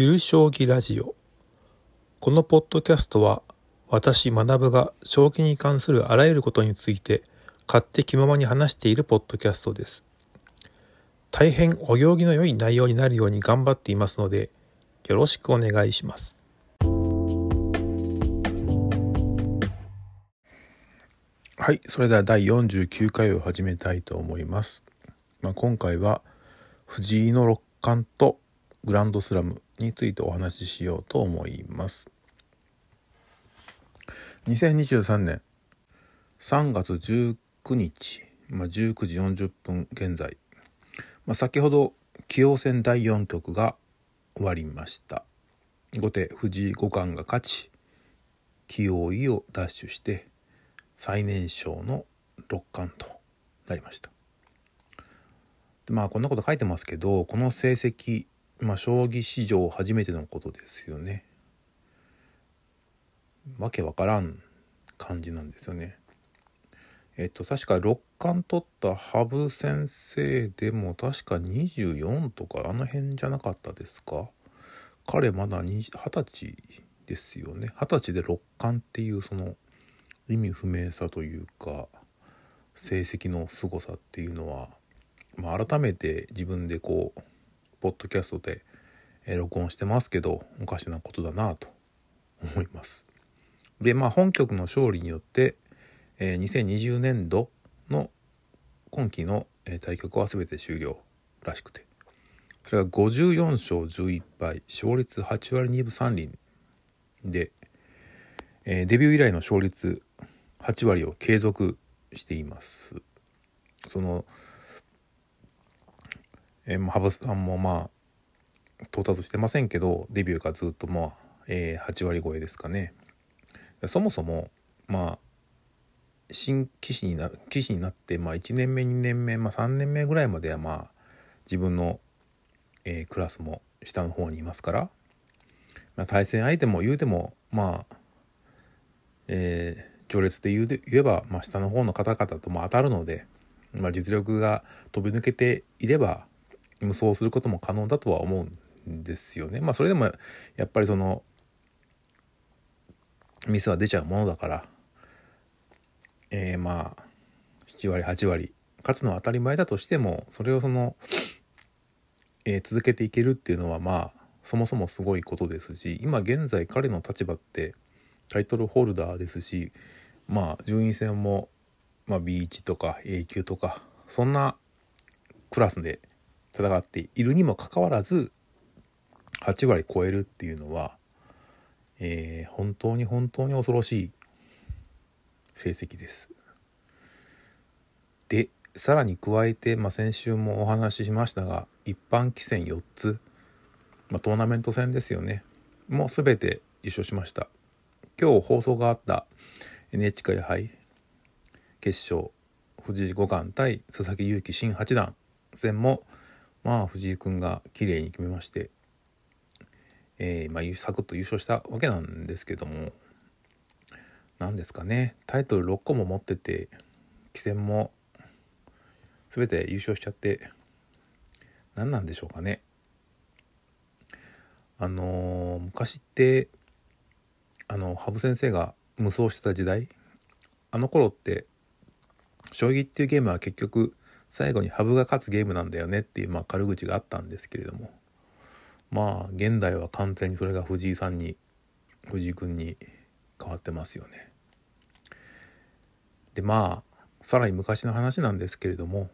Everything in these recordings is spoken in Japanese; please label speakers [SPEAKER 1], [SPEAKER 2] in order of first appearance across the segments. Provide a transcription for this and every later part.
[SPEAKER 1] ゆる将棋ラジオ。このポッドキャストは私学が将棋に関するあらゆることについて勝手気ままに話しているポッドキャストです。大変お行儀の良い内容になるように頑張っていますのでよろしくお願いします。はいそれでは第49回を始めたいと思います、まあ、今回は藤井の六冠とグランドスラムについてお話ししようと思います。2023年3月19日、まあ、19時40分現在、まあ、先ほど棋王戦第4局が終わりました。後手藤井五冠が勝ち棋王位を奪取して最年少の六冠となりました。でまあこんなこと書いてますけどこの成績まあ将棋史上初めてのことですよね。わけわからん感じなんですよね。えっと確か六冠取った羽生先生でも確か24とかあの辺じゃなかったですか？彼まだ二十歳ですよね。二十歳で六冠っていうその意味不明さというか成績の凄さっていうのはまあ、改めて自分でこうポッドキャストで、録音してますけどおかしなことだなと思います。でまあ本局の勝利によって、えー、2020年度の今期の、対局は全て終了らしくてそれが54勝11敗勝率8割2分3厘で、えー、デビュー以来の勝率8割を継続しています。そのえー、羽生さんもまあ到達してませんけどデビューがずっとまあ、えー、8割超えですかね。そもそもまあ新棋士にな棋士になって、まあ、1年目2年目、まあ、3年目ぐらいまではまあ自分の、えー、クラスも下の方にいますから、まあ、対戦相手も言うてもまあ、えー、序列で言うで言えば、まあ、下の方の方々とも当たるので、まあ、実力が飛び抜けていれば無双することも可能だとは思うんですよね。まあそれでもやっぱりそのミスは出ちゃうものだから、えー、まあ7割8割勝つのは当たり前だとしてもそれをその、えー、続けていけるっていうのはまあそもそもすごいことですし今現在彼の立場ってタイトルホルダーですしまあ順位戦も、まあ、B1 とか A 級とかそんなクラスで戦っているにもかかわらず8割超えるっていうのは、えー、本当に本当に恐ろしい成績です。でさらに加えて、まあ、先週もお話ししましたが一般棋戦4つ、まあ、トーナメント戦ですよねもう全て優勝しました今日放送があった NHK 杯決勝藤井五冠対佐々木勇気新八段戦もまあ藤井君が綺麗に決めまして、えー、まあ、サクッと優勝したわけなんですけども何ですかねタイトル6個も持ってて棋戦も全て優勝しちゃって何なんでしょうかね。あのー、昔ってあの羽生先生が無双してた時代あの頃って将棋っていうゲームは結局最後に羽生が勝つゲームなんだよねっていう、まあ、軽口があったんですけれどもまあ現代は完全にそれが藤井さんに藤井君に変わってますよね。でまあさらに昔の話なんですけれども、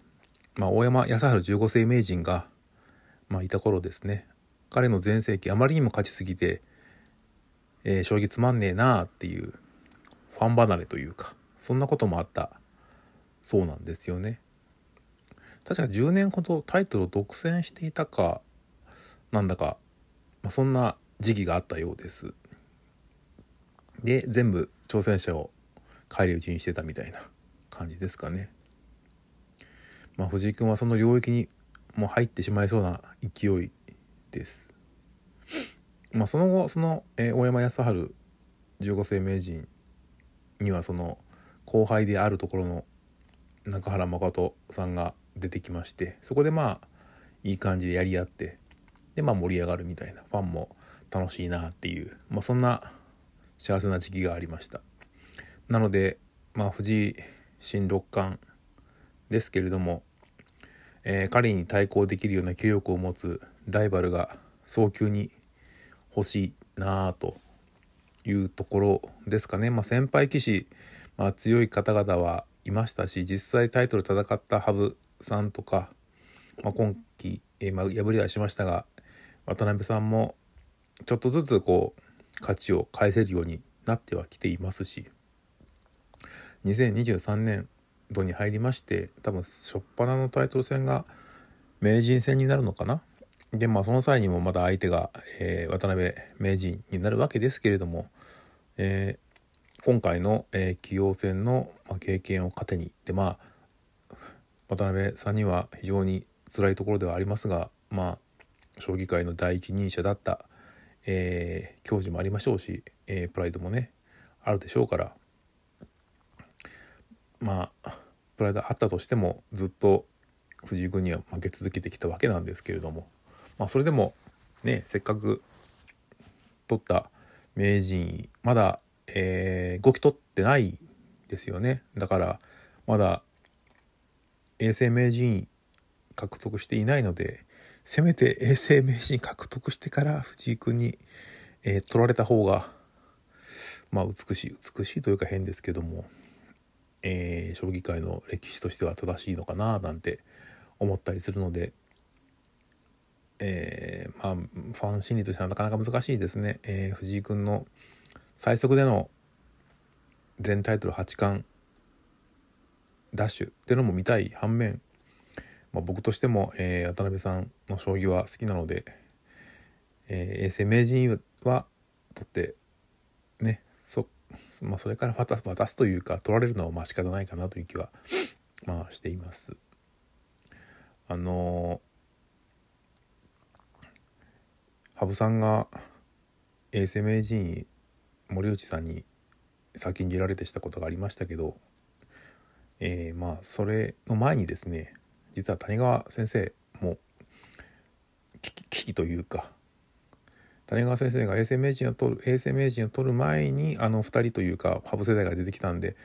[SPEAKER 1] まあ、大山康晴十五世名人が、まあ、いた頃ですね彼の全盛期あまりにも勝ちすぎて、えー、将棋つまんねえなあっていうファン離れというかそんなこともあったそうなんですよね。確か10年ほどタイトルを独占していたかなんだか、まあ、そんな時期があったようです。で全部挑戦者を返り討ちにしてたみたいな感じですかね。まあ、藤井君はその領域にもう入ってしまいそうな勢いです。まあ、その後その、えー、大山康晴十五世名人にはその後輩であるところの中原誠さんが出てきましてそこでまあいい感じでやり合ってでまあ盛り上がるみたいなファンも楽しいなっていう、まあ、そんな幸せな時期がありました。なのでまあ藤井新六冠ですけれども、えー、彼に対抗できるような気力を持つライバルが早急に欲しいなあというところですかね、まあ、先輩棋士、まあ、強い方々はいましたし実際タイトル戦った羽生さんとか、まあ、今季、えー、まあ、敗れはしましたが渡辺さんもちょっとずつこう勝ちを返せるようになってはきていますし2023年度に入りまして多分初っ端のタイトル戦が名人戦になるのかな？でまあその際にもまだ相手が、えー、渡辺名人になるわけですけれども、えー、今回の、えー、棋王戦の、まあ、経験を糧にでまあ渡辺さんには非常に辛いところではありますがまあ将棋界の第一人者だった、えー、教授もありましょうし、えー、プライドもねあるでしょうから。まあプライドあったとしてもずっと藤井君には負け続けてきたわけなんですけれども。まあそれでもねせっかく取った名人位まだ、えー、5期取ってないですよね。だからまだ永世名人獲得していないのでせめて永世名人獲得してから藤井君に、えー、取られた方がまあ美しい美しいというか変ですけども、えー、将棋界の歴史としては正しいのかななんて思ったりするのでえー、まあファン心理としてはなかなか難しいですね、えー、藤井君の最速での全タイトル八冠ダッシュっていうのも見たい反面、まあ、僕としても、えー、渡辺さんの将棋は好きなので、えー、永世名人は取ってねそ,、まあ、それから渡渡すというか取られるのはまあ仕方ないかなという気はまあしています。あのー羽生さんが永世名人森内さんに先んじられてしたことがありましたけど、えー、まあそれの前にですね実は谷川先生も危機というか谷川先生が永世名人を取る永世名人を取る前にあの2人というか羽生世代が出てきたんで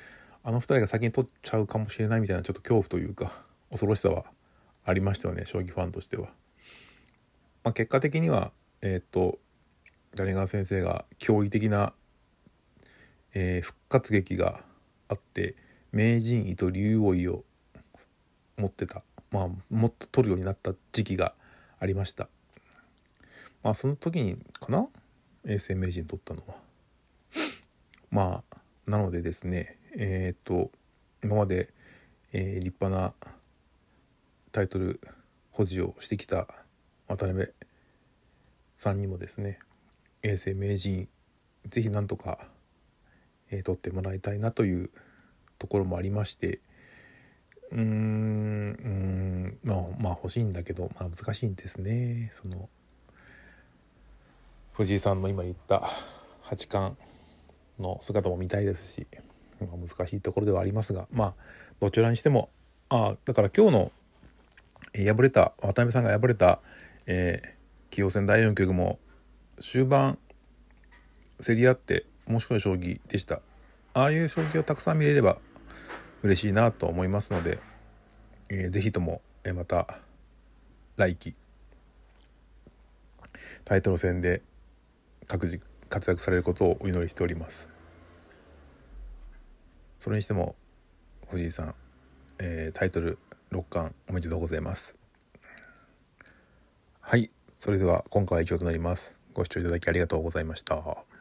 [SPEAKER 1] あの2人が先に取っちゃうかもしれないみたいなちょっと恐怖というか恐ろしさはありましたよね将棋ファンとしては。まあ、結果的にはえー、っと谷川先生が驚異的な、えー、復活劇があって名人位と竜王位を持ってた。まあもっと取るようになった時期がありました。まあその時にかな？永世名人取ったのは。まあなのでですねえっ、と今まで、えー、立派なタイトル保持をしてきた渡辺さんにもですね永世名人是非なんとか、えー、取ってもらいたいなというところもありましてうーんうんまあまあ欲しいんだけど、まあ、難しいんですね。その藤井さんの今言った八冠の姿も見たいですし、まあ、難しいところではありますがまあどちらにしてもあだから今日の敗れた渡辺さんが敗れた、えー、棋王戦第4局も終盤競り合って面白い将棋でした。ああいう将棋をたくさん見れれば嬉しいなと思いますので、えー、ぜひとも、えー、また来期タイトル戦で各自活躍されることをお祈りしておりますそれにしても藤井さん、えー、タイトル六冠おめでとうございますはいそれでは今回は以上となります。ご視聴いただきありがとうございました。